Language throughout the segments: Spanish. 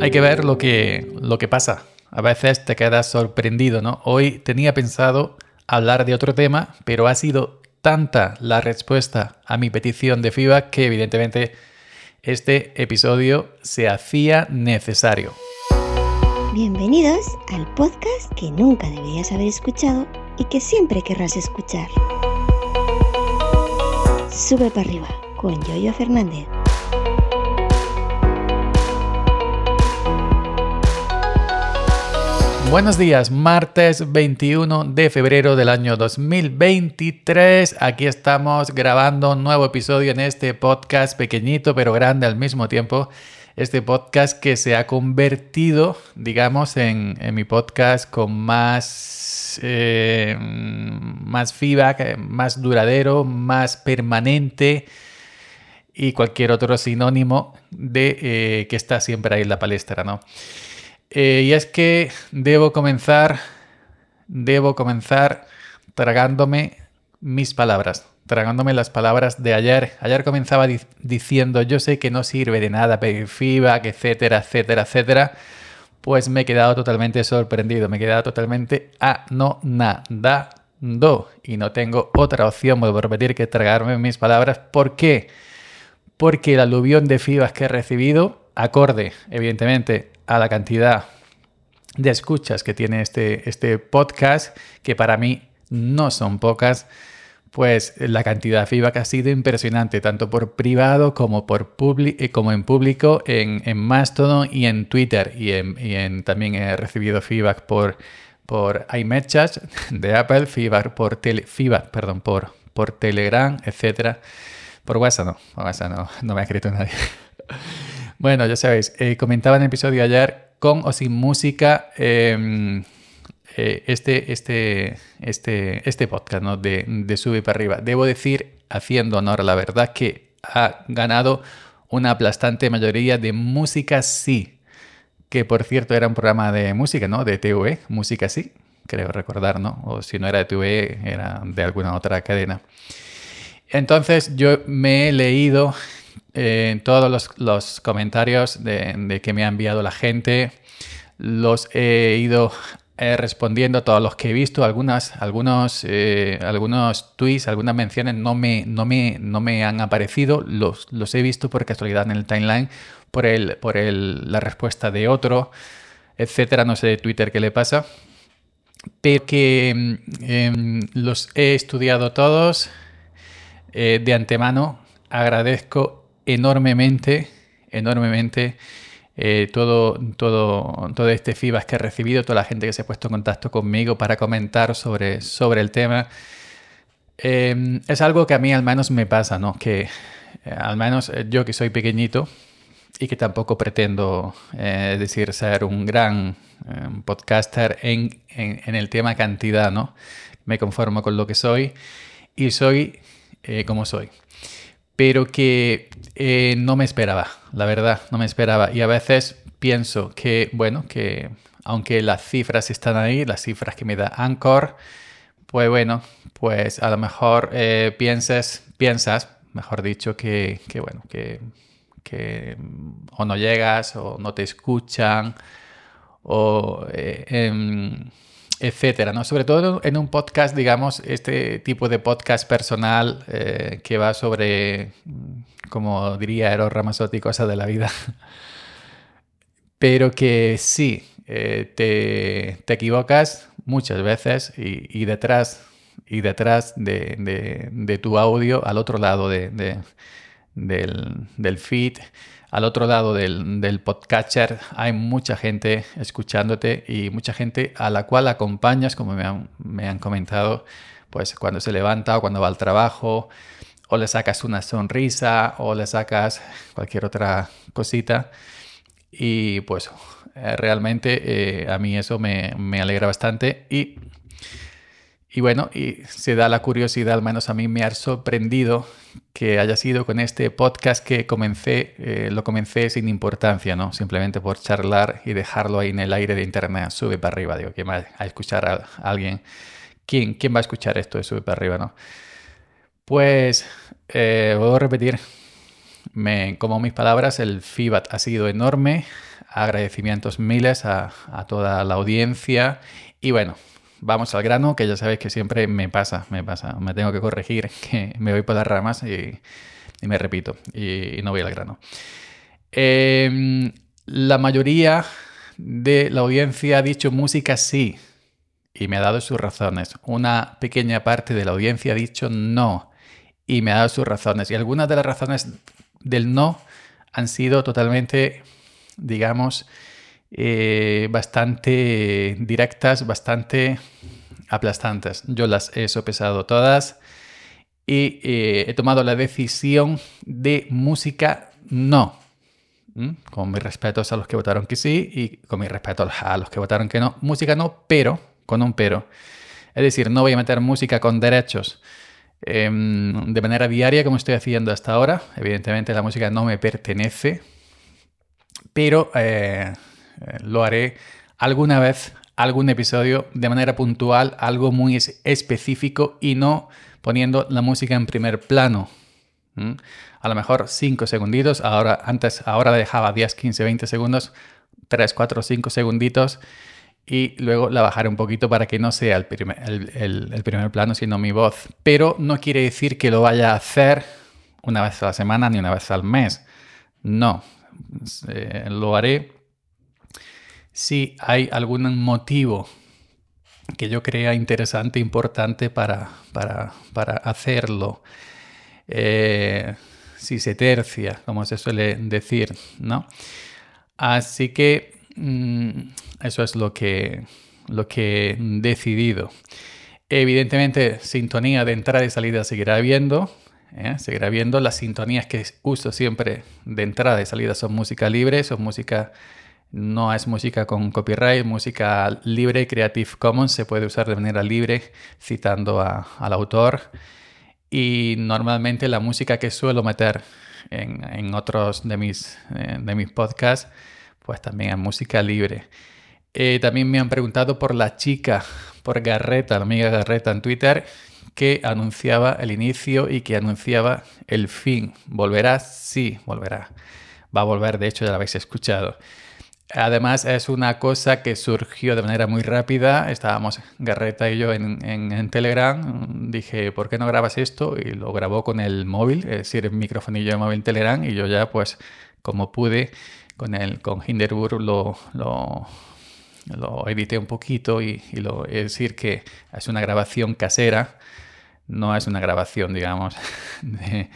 Hay que ver lo que, lo que pasa. A veces te quedas sorprendido, ¿no? Hoy tenía pensado hablar de otro tema, pero ha sido tanta la respuesta a mi petición de feedback que evidentemente este episodio se hacía necesario. Bienvenidos al podcast que nunca deberías haber escuchado y que siempre querrás escuchar. Sube para arriba con Yoyo Fernández. Buenos días, martes 21 de febrero del año 2023. Aquí estamos grabando un nuevo episodio en este podcast pequeñito pero grande al mismo tiempo. Este podcast que se ha convertido, digamos, en, mi podcast con más, eh, más feedback, más duradero, más permanente y cualquier otro sinónimo de eh, que está siempre ahí en la palestra, ¿no? Eh, y es que debo comenzar, debo comenzar tragándome mis palabras, tragándome las palabras de ayer. Ayer comenzaba diciendo, yo sé que no sirve de nada pedir feedback, etcétera, etcétera, etcétera. Pues me he quedado totalmente sorprendido, me he quedado totalmente anonadado. Y no tengo otra opción, vuelvo a repetir, que tragarme mis palabras. ¿Por qué? Porque el aluvión de feedback que he recibido, acorde, evidentemente, a la cantidad de escuchas que tiene este, este podcast, que para mí no son pocas, pues la cantidad de feedback ha sido impresionante, tanto por privado como, por eh, como en público, en, Mastodon y en Twitter. Y, en, también he recibido feedback por, por iMessage de Apple, feedback por, tele, feedback, perdón, por, por Telegram, etc. Por WhatsApp no, por WhatsApp no me ha escrito nadie. Bueno, ya sabéis, eh, comentaba en el episodio de ayer, con o sin música, em, eh, este, este, este, este podcast ¿no? de, de Sube para arriba. Debo decir, haciendo honor a la verdad, que ha ganado una aplastante mayoría de música sí, que por cierto era un programa de música, ¿no? De TV, música sí, creo recordar, ¿no? O si no era de TV, era de alguna otra cadena. Entonces yo me he leído eh, todos los, comentarios de, que me ha enviado la gente. Los he ido eh, respondiendo a todos los que he visto. Algunas, algunos, eh, algunos tweets, algunas menciones no me, no me, no me han aparecido. Los, los he visto por casualidad en el timeline, por, el, por el, la respuesta de otro, etcétera. No sé de Twitter qué le pasa. Pero que em, los he estudiado todos de antemano. Agradezco enormemente, enormemente eh, todo, todo, todo este feedback que he recibido, toda la gente que se ha puesto en contacto conmigo para comentar sobre, sobre el tema. Em, es algo que a mí al menos me pasa, ¿no? Que eh, al menos eh, yo que soy pequeñito y que tampoco pretendo decir ser un gran em, podcaster en, en, el tema cantidad, ¿no? Me conformo con lo que soy y soy como soy pero que eh, no me esperaba, la verdad, no me esperaba. Y a veces pienso que, bueno, que aunque las cifras están ahí, las cifras que me da Anchor, pues bueno, pues a lo mejor eh, piensas, piensas, mejor dicho, que, bueno, que, que, o no llegas o no te escuchan o... Eh, em, etcétera, ¿no? Sobre todo en un podcast, digamos, este tipo de podcast personal eh, que va sobre, mm, como diría Eros Ramazzotti, cosas de la vida. Pero que sí, eh, te, equivocas muchas veces y, detrás, y detrás de, tu audio, al otro lado del, del feed, al otro lado del, del, podcatcher hay mucha gente escuchándote y mucha gente a la cual acompañas, como me han, me han, comentado, pues cuando se levanta o cuando va al trabajo, o le sacas una sonrisa o le sacas cualquier otra cosita. Y pues eh, realmente eh, a mí eso me, me alegra bastante y y bueno, y se da la curiosidad, al menos a mí me ha sorprendido que haya sido con este podcast que comencé, eh, lo comencé sin importancia, ¿no? Simplemente por charlar y dejarlo ahí en el aire de internet, sube para arriba, digo, ¿quién va a escuchar a alguien? ¿Quién, quién va a escuchar esto de sube para arriba, no? Pues, eh, voy a repetir, me, como mis palabras, el feedback ha sido enorme. Agradecimientos miles a, a toda la audiencia. Y bueno, vamos al grano, que ya sabéis que siempre me pasa, me pasa. Me tengo que corregir, que me voy por las ramas y, me repito, y, no voy al grano. Eh, la mayoría de la audiencia ha dicho música sí, y me ha dado sus razones. Una pequeña parte de la audiencia ha dicho no, y me ha dado sus razones. Y algunas de las razones del no han sido totalmente, digamos, eh, bastante directas, bastante aplastantes. Yo las he sopesado todas y eh, he tomado la decisión de música no. Con mis respetos a los que votaron que sí y con mis respetos a los que votaron que no. Música no, pero, con un pero. Es decir, no voy a meter música con derechos eh, de manera diaria como estoy haciendo hasta ahora. Evidentemente la música no me pertenece, pero eh, lo haré alguna vez, algún episodio de manera puntual, algo muy específico y no poniendo la música en primer plano. A lo mejor 5 segunditos, ahora antes ahora dejaba 10, 15, 20 segundos, 3, 4, 5 segunditos y luego la bajaré un poquito para que no sea el primer, el primer, plano, sino mi voz. Pero no quiere decir que lo vaya a hacer una vez a la semana ni una vez al mes. No, eh, lo haré si hay algún motivo que yo crea interesante, importante para, para, para hacerlo. Eh, si se tercia, como se suele decir, ¿no? Así que mmm, eso es lo que, lo que he decidido. Evidentemente, sintonía de entrada y salida seguirá habiendo. ¿eh? Seguirá habiendo. Las sintonías que uso siempre de entrada y salida son música libre, son música. No es música con copyright, música libre, Creative Commons, se puede usar de manera libre citando a, al autor. Y normalmente la música que suelo meter en, en otros de mis, eh, de mis podcasts, pues también es música libre. Eh, también me han preguntado por la chica, por Garreta, la amiga Garreta en Twitter, que anunciaba el inicio y que anunciaba el fin. ¿Volverá? Sí, volverá. Va a volver, de hecho ya la habéis escuchado. Además es una cosa que surgió de manera muy rápida. Estábamos Garreta y yo en, en, en, Telegram. Dije, ¿por qué no grabas esto? Y lo grabó con el móvil, es decir, el microfonillo de móvil Telegram. Y yo ya, pues, como pude, con, el, con Hinderburg lo, lo, lo edité un poquito y, y lo, es decir que es una grabación casera. No es una grabación, digamos, de,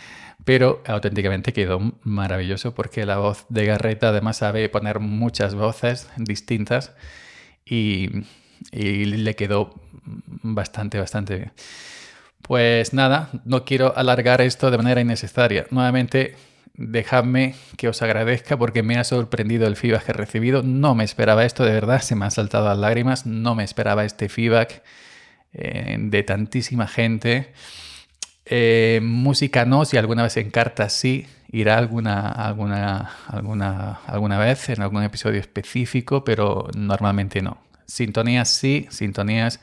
pero auténticamente quedó maravilloso porque la voz de Garreta además sabe poner muchas voces distintas y, le quedó bastante, bastante bien. Pues nada, no quiero alargar esto de manera innecesaria. Nuevamente, dejadme que os agradezca porque me ha sorprendido el feedback que he recibido. No me esperaba esto, de verdad, se me han saltado las lágrimas. No me esperaba este feedback eh, de tantísima gente. Eh, música no, si alguna vez en cartas sí, irá alguna, alguna, alguna, alguna vez en algún episodio específico, pero normalmente no. Sintonías sí, sintonías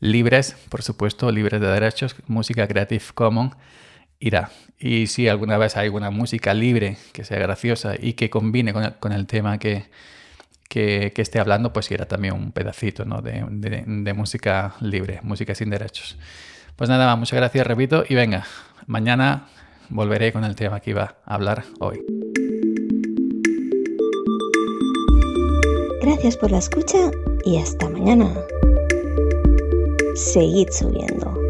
libres, por supuesto, libres de derechos, música Creative Commons irá. Y si alguna vez hay alguna música libre que sea graciosa y que combine con el, tema que, que, que, esté hablando, pues irá también un pedacito ¿no? de, de, de música libre, música sin derechos. Pues nada muchas gracias, repito, y venga, mañana volveré con el tema que iba a hablar hoy. Gracias por la escucha y hasta mañana. Seguid subiendo.